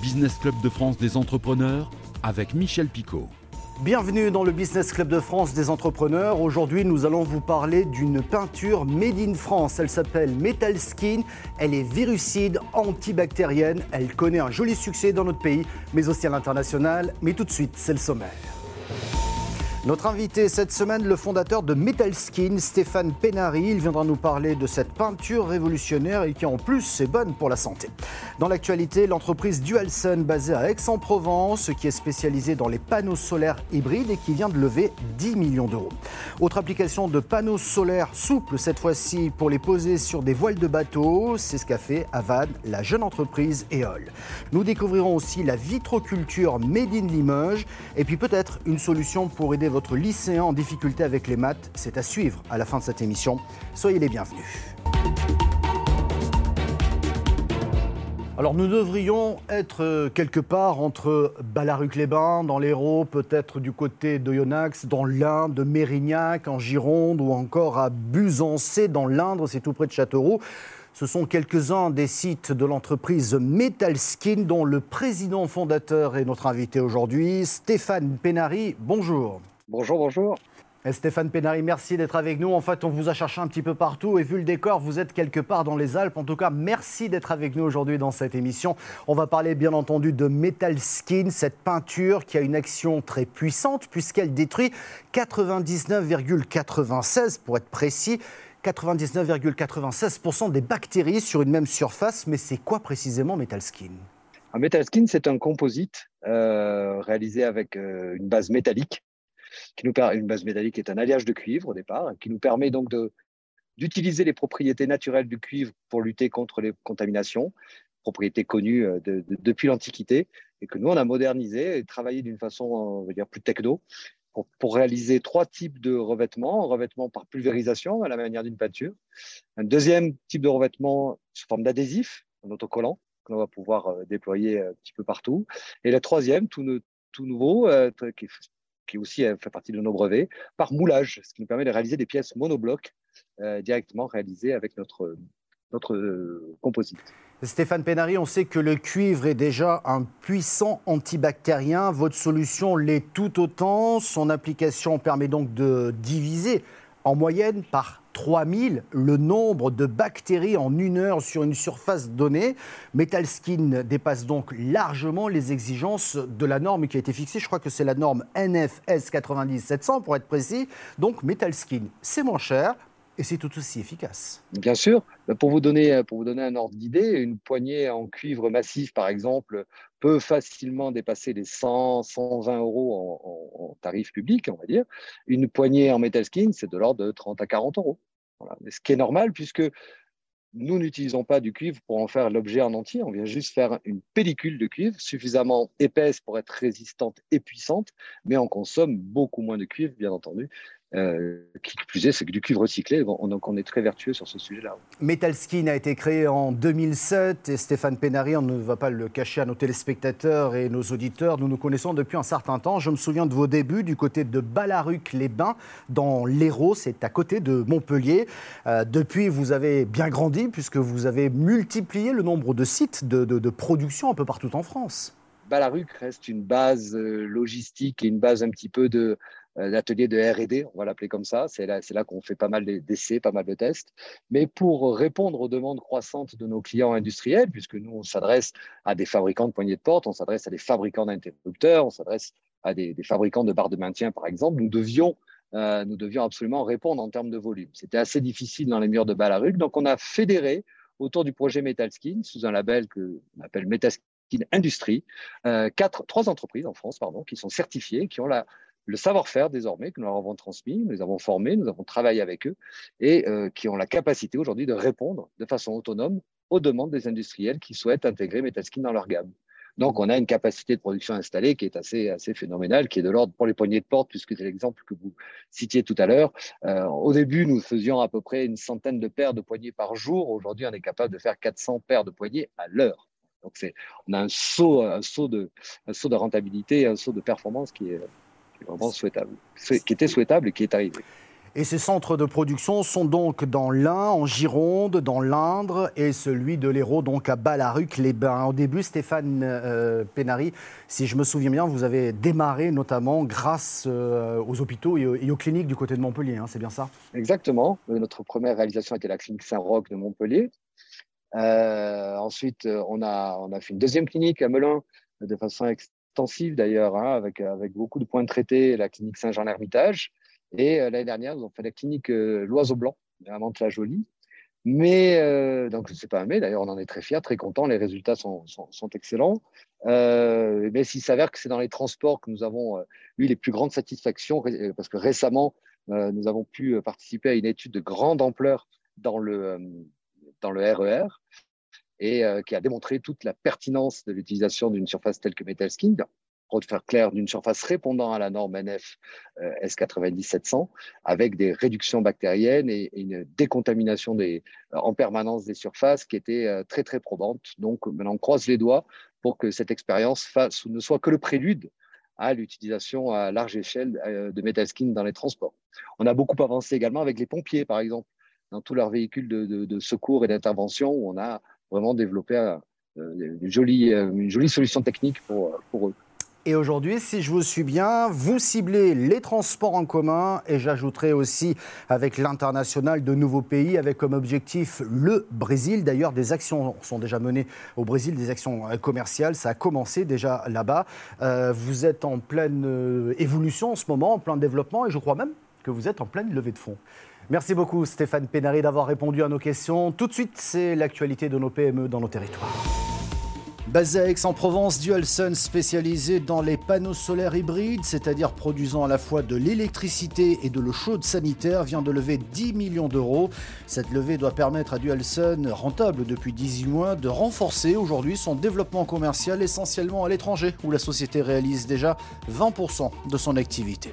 Business Club de France des entrepreneurs avec Michel Picot. Bienvenue dans le Business Club de France des entrepreneurs. Aujourd'hui, nous allons vous parler d'une peinture made in France. Elle s'appelle Metal Skin. Elle est virucide, antibactérienne. Elle connaît un joli succès dans notre pays, mais aussi à l'international. Mais tout de suite, c'est le sommaire. Notre invité cette semaine, le fondateur de Metal Skin, Stéphane Penari. Il viendra nous parler de cette peinture révolutionnaire et qui en plus est bonne pour la santé. Dans l'actualité, l'entreprise Dualsun basée à Aix-en-Provence qui est spécialisée dans les panneaux solaires hybrides et qui vient de lever 10 millions d'euros. Autre application de panneaux solaires souples cette fois-ci pour les poser sur des voiles de bateau, c'est ce qu'a fait Avad, la jeune entreprise EOL. Nous découvrirons aussi la vitroculture Made in Limoges et puis peut-être une solution pour aider votre lycéen en difficulté avec les maths. C'est à suivre à la fin de cette émission. Soyez les bienvenus. Alors nous devrions être quelque part entre Ballaruc-les-Bains, dans l'Hérault, peut-être du côté de Yonax, dans l'Inde, de Mérignac, en Gironde, ou encore à Busancé, dans l'Indre, c'est tout près de Châteauroux. Ce sont quelques-uns des sites de l'entreprise Metalskin dont le président fondateur est notre invité aujourd'hui, Stéphane Penari. Bonjour. Bonjour, bonjour. Et Stéphane Pénary, merci d'être avec nous. En fait, on vous a cherché un petit peu partout et vu le décor, vous êtes quelque part dans les Alpes. En tout cas, merci d'être avec nous aujourd'hui dans cette émission. On va parler bien entendu de Metal Skin, cette peinture qui a une action très puissante puisqu'elle détruit 99,96 pour être précis. 99,96% des bactéries sur une même surface. Mais c'est quoi précisément Metal Skin? Un Metal Skin, c'est un composite euh, réalisé avec euh, une base métallique qui nous une base métallique est un alliage de cuivre au départ, qui nous permet donc d'utiliser les propriétés naturelles du cuivre pour lutter contre les contaminations, propriétés connues euh, depuis l'Antiquité, et que nous, on a modernisé et travaillé d'une façon, on va dire, plus techno, pour, réaliser trois types de revêtements. Un revêtement par pulvérisation, à la manière d'une peinture. Un deuxième type de revêtement sous forme d'adhésif, un autocollant, que l'on va pouvoir euh, déployer un petit peu partout. Et le troisième, tout, tout nouveau, euh, qui qui aussi euh, fait partie de nos brevets, par moulage, ce qui nous permet de réaliser des pièces monoblocs euh, directement réalisées avec notre, notre euh, composite. Stéphane Pénary, on sait que le cuivre est déjà un puissant antibactérien. Votre solution l'est tout autant. Son application permet donc de diviser en moyenne par 3000 le nombre de bactéries en une heure sur une surface donnée. Metalskin dépasse donc largement les exigences de la norme qui a été fixée. Je crois que c'est la norme NFS 90700 pour être précis. Donc Metalskin, c'est moins cher, et c'est tout aussi efficace. Bien sûr. Pour vous donner, pour vous donner un ordre d'idée, une poignée en cuivre massif, par exemple, peut facilement dépasser les 100, 120 euros en, tarif public, on va dire. Une poignée en metal skin, c'est de l'ordre de 30 à 40 euros. Ce qui est normal puisque nous n'utilisons pas du cuivre pour en faire l'objet en entier. On vient juste faire une pellicule de cuivre suffisamment épaisse pour être résistante et puissante, mais on consomme beaucoup moins de cuivre, bien entendu, euh, qui plus est, c'est que du cuivre recyclé. donc on est très vertueux sur ce sujet-là. Metal Skin a été créé en 2007 et Stéphane Pénary, on ne va pas le cacher à nos téléspectateurs et nos auditeurs, nous nous connaissons depuis un certain temps. Je me souviens de vos débuts du côté de Ballaruc-les-Bains, dans l'Hérault, c'est à côté de Montpellier. Euh, depuis, vous avez bien grandi puisque vous avez multiplié le nombre de sites de, de production un peu partout en France. Ballaruc reste une base euh, logistique et une base un petit peu de, l'atelier de R&D, on va l'appeler comme ça. C'est là, là qu'on fait pas mal d'essais, pas mal de tests. Mais pour répondre aux demandes croissantes de nos clients industriels, puisque nous, on s'adresse à des fabricants de poignées de porte, on s'adresse à des fabricants d'interrupteurs, on s'adresse à des, fabricants de barres de maintien, par exemple, nous devions, euh, nous devions absolument répondre en termes de volume. C'était assez difficile dans les murs de Ballaruc, donc on a fédéré autour du projet Metalskin, sous un label que on appelle Metalskin Industrie, euh, quatre, trois entreprises en France pardon, qui sont certifiées, qui ont la, le savoir-faire désormais que nous leur avons transmis, nous les avons formés, nous avons travaillé avec eux et euh, qui ont la capacité aujourd'hui de répondre de façon autonome aux demandes des industriels qui souhaitent intégrer Metaskin dans leur gamme. Donc, on a une capacité de production installée qui est assez, assez phénoménale, qui est de l'ordre pour les poignées de porte, puisque c'est l'exemple que vous citiez tout à l'heure. Euh, au début, nous faisions à peu près une centaine de paires de poignées par jour. Aujourd'hui, on est capable de faire 400 paires de poignées à l'heure. Donc, on a un saut, un saut, de, un saut de rentabilité, un saut de performance qui est, vraiment souhaitable, qui était souhaitable et qui est arrivé. Et ces centres de production sont donc dans l'Ain, en Gironde, dans l'Indre et celui de l'Hérault, donc à Balaruc-les-Bains. Au début, Stéphane euh, Pénary, si je me souviens bien, vous avez démarré notamment grâce euh, aux hôpitaux et, aux cliniques du côté de Montpellier, hein, c'est bien ça? Exactement. Notre première réalisation était la clinique Saint-Roch de Montpellier. Euh, ensuite, on a, on a fait une deuxième clinique à Melun de façon d'ailleurs, hein, avec, avec beaucoup de points de traité, la clinique Saint-Jean-l'Hermitage. Et euh, l'année dernière, nous avons fait la clinique euh, L'Oiseau Blanc, à Mantes-la-Jolie. Mais, euh, donc, c'est pas mais, d'ailleurs, on en est très fiers, très contents, les résultats sont, sont, excellents. mais s'il s'avère que c'est dans les transports que nous avons eu les plus grandes satisfactions, parce que récemment, nous avons pu participer à une étude de grande ampleur dans le, dans le RER, et qui a démontré toute la pertinence de l'utilisation d'une surface telle que Metalskin pour faire clair, d'une surface répondant à la norme NF euh, S90700 avec des réductions bactériennes et, une décontamination des, euh, en permanence des surfaces qui était euh, très très probante. Donc maintenant on croise les doigts pour que cette expérience ne soit que le prélude à l'utilisation à large échelle de Metalskin dans les transports. On a beaucoup avancé également avec les pompiers, par exemple, dans tous leurs véhicules de, secours et d'intervention, où on a vraiment développé une, jolie, une jolie solution technique pour, pour eux. Et aujourd'hui, si je vous suis bien, vous ciblez les transports en commun et j'ajouterai aussi avec l'international de nouveaux pays avec comme objectif le Brésil. D'ailleurs, des actions sont déjà menées au Brésil, des actions euh, commerciales. Ça a commencé déjà là-bas. Euh, vous êtes en pleine euh, évolution en ce moment, en plein développement et je crois même que vous êtes en pleine levée de fonds. Merci beaucoup Stéphane Pénary d'avoir répondu à nos questions. Tout de suite, c'est l'actualité de nos PME dans nos territoires. Basé à Aix-en-Provence, Dualsun spécialisé dans les panneaux solaires hybrides, c'est-à-dire produisant à la fois de l'électricité et de l'eau chaude sanitaire, vient de lever 10 millions d'euros. Cette levée doit permettre à Dualsun, rentable depuis 18 mois, de renforcer aujourd'hui son développement commercial essentiellement à l'étranger, où la société réalise déjà 20% de son activité.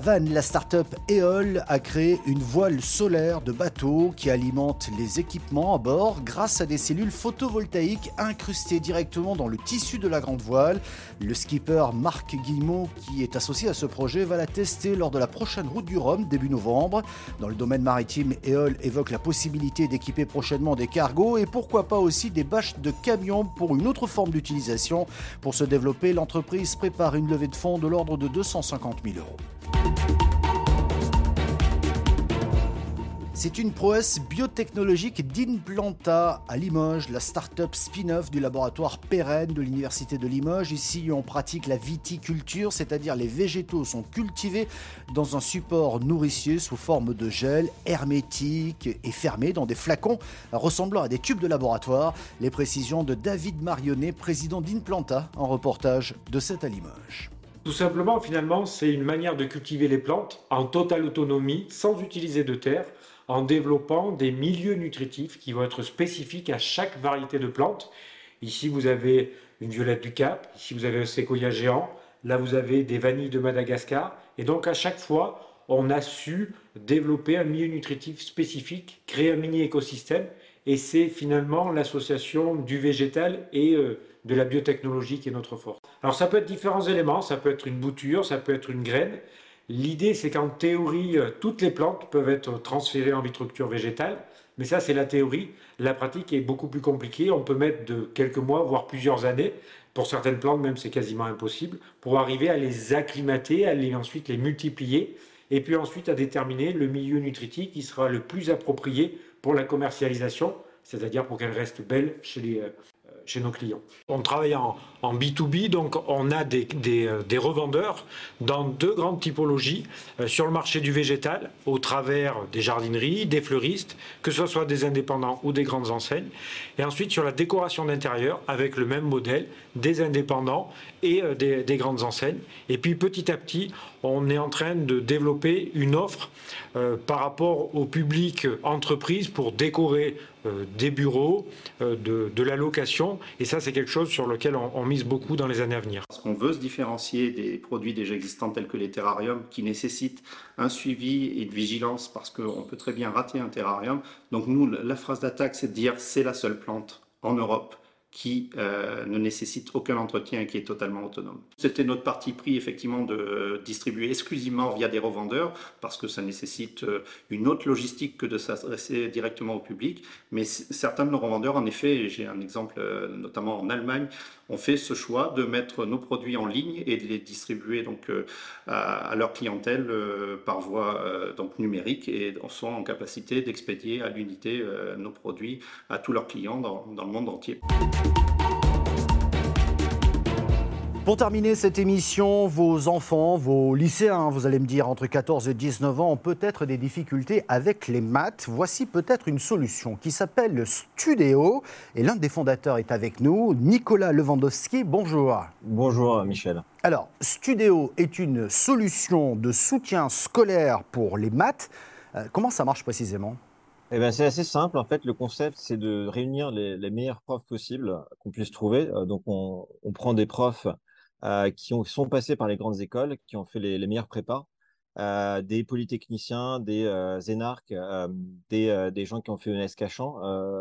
Van, la start-up EOL, a créé une voile solaire de bateau qui alimente les équipements à bord grâce à des cellules photovoltaïques incrustées directement dans le tissu de la grande voile. Le skipper Marc Guillemot, qui est associé à ce projet, va la tester lors de la prochaine route du Rhum début novembre. Dans le domaine maritime, EOL évoque la possibilité d'équiper prochainement des cargos et pourquoi pas aussi des bâches de camions pour une autre forme d'utilisation. Pour se développer, l'entreprise prépare une levée de fonds de l'ordre de 250 000 euros. C'est une prouesse biotechnologique d'Inplanta à Limoges, la start-up spin-off du laboratoire pérenne de l'Université de Limoges. Ici, on pratique la viticulture, c'est-à-dire les végétaux sont cultivés dans un support nourricier sous forme de gel hermétique et fermé dans des flacons ressemblant à des tubes de laboratoire. Les précisions de David Marionnet, président d'Inplanta, en reportage de cette à Limoges. Tout simplement, finalement, c'est une manière de cultiver les plantes en totale autonomie, sans utiliser de terre, en développant des milieux nutritifs qui vont être spécifiques à chaque variété de plantes. Ici, vous avez une violette du Cap, ici, vous avez un séquoia géant, là, vous avez des vanilles de Madagascar. Et donc, à chaque fois, on a su développer un milieu nutritif spécifique, créer un mini-écosystème. Et c'est finalement l'association du végétal et euh, de la biotechnologie qui est notre force. Alors ça peut être différents éléments, ça peut être une bouture, ça peut être une graine, L'idée, c'est qu'en théorie, euh, toutes les plantes peuvent être transférées en vitructure végétale, mais ça, c'est la théorie. La pratique est beaucoup plus compliquée. On peut mettre de quelques mois, voire plusieurs années. Pour certaines plantes, même, c'est quasiment impossible, pour arriver à les acclimater, à les, ensuite les multiplier, et puis ensuite à déterminer le milieu nutritif qui sera le plus approprié pour la commercialisation, c'est-à-dire pour qu'elle reste belle chez les, euh, nos clients. On travaille en, B2B, donc on a des, euh, des, revendeurs dans deux grandes typologies, euh, sur le marché du végétal, au travers des jardineries, des fleuristes, que ce soit des indépendants ou des grandes enseignes, et ensuite sur la décoration d'intérieur, avec le même modèle, des indépendants et euh, des, des, grandes enseignes. Et puis petit à petit, on est en train de développer une offre par rapport au public entreprise pour décorer des bureaux, de, de la location et ça, c'est quelque chose sur lequel on, mise beaucoup dans les années à venir. Parce qu'on veut se différencier des produits déjà existants tels que les terrariums qui nécessitent un suivi et une vigilance parce qu'on peut très bien rater un terrarium. Donc nous, la phrase d'attaque, c'est de dire c'est la seule plante en Europe qui euh, ne nécessite aucun entretien et qui est totalement autonome. C'était notre parti pris effectivement de distribuer exclusivement via des revendeurs parce que ça nécessite euh, une autre logistique que de s'adresser directement au public. Mais certains de nos revendeurs, en effet, j'ai un exemple euh, notamment en Allemagne, ont fait ce choix de mettre nos produits en ligne et de les distribuer donc à, leur clientèle par voie donc numérique et sont en capacité d'expédier à l'unité nos produits à tous leurs clients dans le monde entier. Pour terminer cette émission, vos enfants, vos lycéens, vous allez me dire entre 14 et 19 ans, ont peut-être des difficultés avec les maths. Voici peut-être une solution qui s'appelle Studéo. Et l'un des fondateurs est avec nous, Nicolas Lewandowski. Bonjour. Bonjour Michel. Alors, Studéo est une solution de soutien scolaire pour les maths. Euh, comment ça marche précisément? Eh ben, c'est assez simple. En fait, le concept, c'est de réunir les, meilleurs profs possibles qu'on puisse trouver. Euh, donc, on, prend des profs euh, qui, ont, sont passés par les grandes écoles, qui ont fait les, meilleurs prépas, euh, des polytechniciens, des énarques, des, des, gens qui ont fait une Cachan,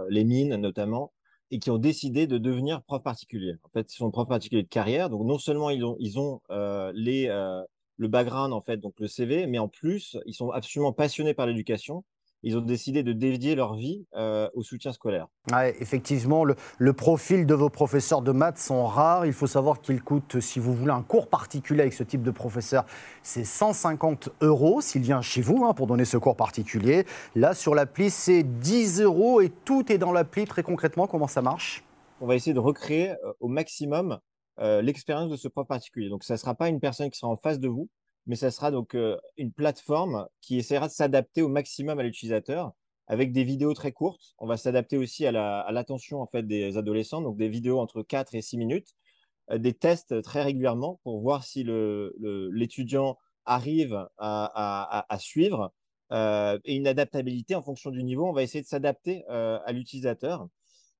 les mines notamment, et qui ont décidé de devenir profs particuliers. En fait, ils sont profs particuliers de carrière. Donc, non seulement ils ont, ils ont les, le background, en fait, donc le CV, mais en plus, ils sont absolument passionnés par l'éducation ils ont décidé de dédier leur vie euh, au soutien scolaire. Ouais, effectivement, le, profil de vos professeurs de maths sont rares. Il faut savoir qu'ils coûtent, si vous voulez un cours particulier avec ce type de professeur, c'est 150 euros s'il vient chez vous hein, pour donner ce cours particulier. Là, sur l'appli, c'est 10 euros et tout est dans l'appli. Très concrètement, comment ça marche? On va essayer de recréer euh, au maximum euh, l'expérience de ce prof particulier. Donc, ça ne sera pas une personne qui sera en face de vous, mais ça sera donc euh, une plateforme qui essaiera de s'adapter au maximum à l'utilisateur avec des vidéos très courtes. On va s'adapter aussi à l'attention en fait des adolescents, donc des vidéos entre 4 et 6 minutes, euh, des tests très régulièrement pour voir si l'étudiant arrive à, suivre euh, et une adaptabilité en fonction du niveau. On va essayer de s'adapter à l'utilisateur.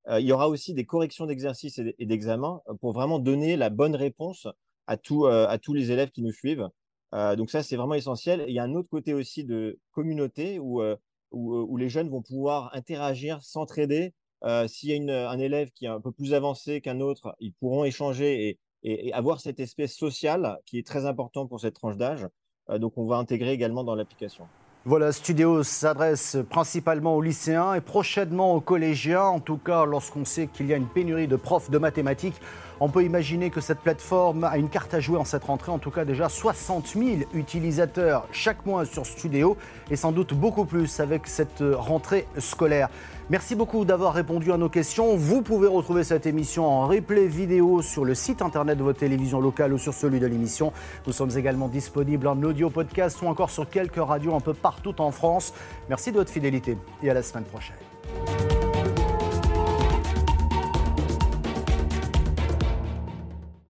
il y aura aussi des corrections d'exercices et d'examens pour vraiment donner la bonne réponse à tous les élèves qui nous suivent. Euh, donc ça, c'est vraiment essentiel. il y a un autre côté aussi de communauté où, euh, euh, où, les jeunes vont pouvoir interagir, s'entraider. S'il y a un élève qui est un peu plus avancé qu'un autre, ils pourront échanger et, et, avoir cette espèce sociale qui est très important pour cette tranche d'âge. donc on va intégrer également dans l'application. Voilà, Studio s'adresse principalement aux lycéens et prochainement aux collégiens. En tout cas, lorsqu'on sait qu'il y a une pénurie de profs de mathématiques, on peut imaginer que cette plateforme a une carte à jouer en cette rentrée. En tout cas, déjà 60 000 utilisateurs chaque mois sur Studio et sans doute beaucoup plus avec cette rentrée scolaire. Merci beaucoup d'avoir répondu à nos questions. Vous pouvez retrouver cette émission en replay vidéo sur le site internet de votre télévision locale ou sur celui de l'émission. Nous sommes également disponibles en audio podcast ou encore sur quelques radios un peu partout en France. Merci de votre fidélité et à la semaine prochaine.